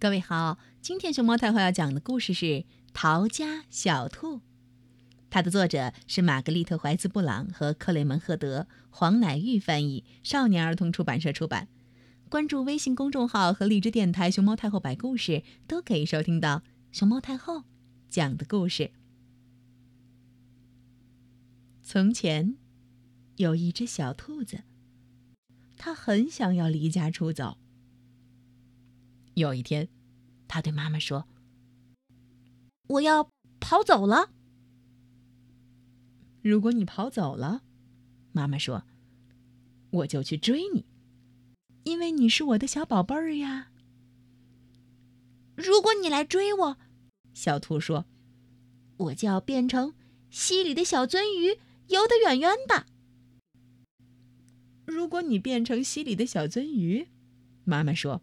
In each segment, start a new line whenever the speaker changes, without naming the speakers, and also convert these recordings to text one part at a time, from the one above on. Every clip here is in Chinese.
各位好，今天熊猫太后要讲的故事是《逃家小兔》，它的作者是玛格丽特·怀兹·布朗和克雷门·赫德，黄乃玉翻译，少年儿童出版社出版。关注微信公众号和荔枝电台“熊猫太后摆故事”，都可以收听到熊猫太后讲的故事。从前，有一只小兔子，它很想要离家出走。有一天，他对妈妈说：“
我要跑走了。”
如果你跑走了，妈妈说：“我就去追你，因为你是我的小宝贝儿呀。”
如果你来追我，
小兔说：“
我就要变成溪里的小鳟鱼，游得远远的。”
如果你变成溪里的小鳟鱼，妈妈说。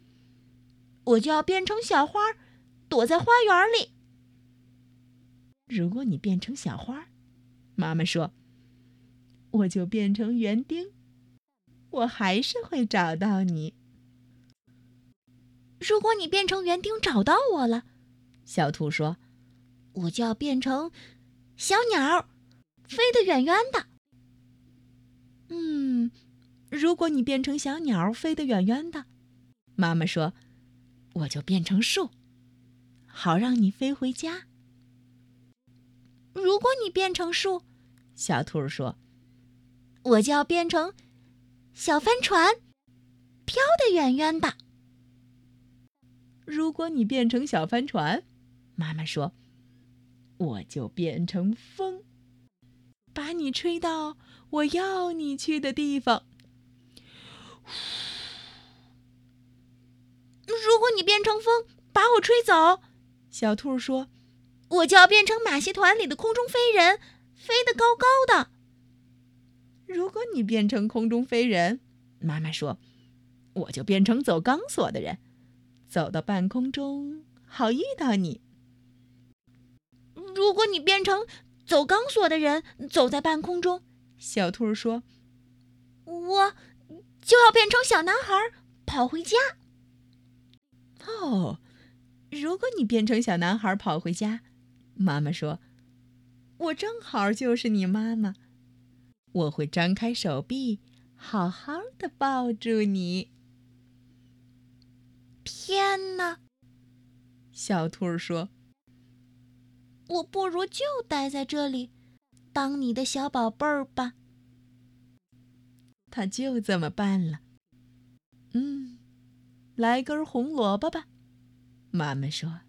我就要变成小花，躲在花园里。
如果你变成小花，妈妈说，我就变成园丁，我还是会找到你。
如果你变成园丁找到我了，
小兔说，
我就要变成小鸟，飞得远远的。
嗯，如果你变成小鸟，飞得远远的，妈妈说。我就变成树，好让你飞回家。
如果你变成树，
小兔说：“
我就要变成小帆船，飘得远远的。”
如果你变成小帆船，妈妈说：“我就变成风，把你吹到我要你去的地方。”
如果你变成风把我吹走，
小兔说：“
我就要变成马戏团里的空中飞人，飞得高高的。”
如果你变成空中飞人，妈妈说：“我就变成走钢索的人，走到半空中好遇到你。”
如果你变成走钢索的人，走在半空中，
小兔说：“
我就要变成小男孩，跑回家。”
哦，如果你变成小男孩跑回家，妈妈说：“我正好就是你妈妈，我会张开手臂，好好的抱住你。”
天哪！
小兔说：“
我不如就待在这里，当你的小宝贝儿吧。”
他就这么办了。来根红萝卜吧，妈妈说。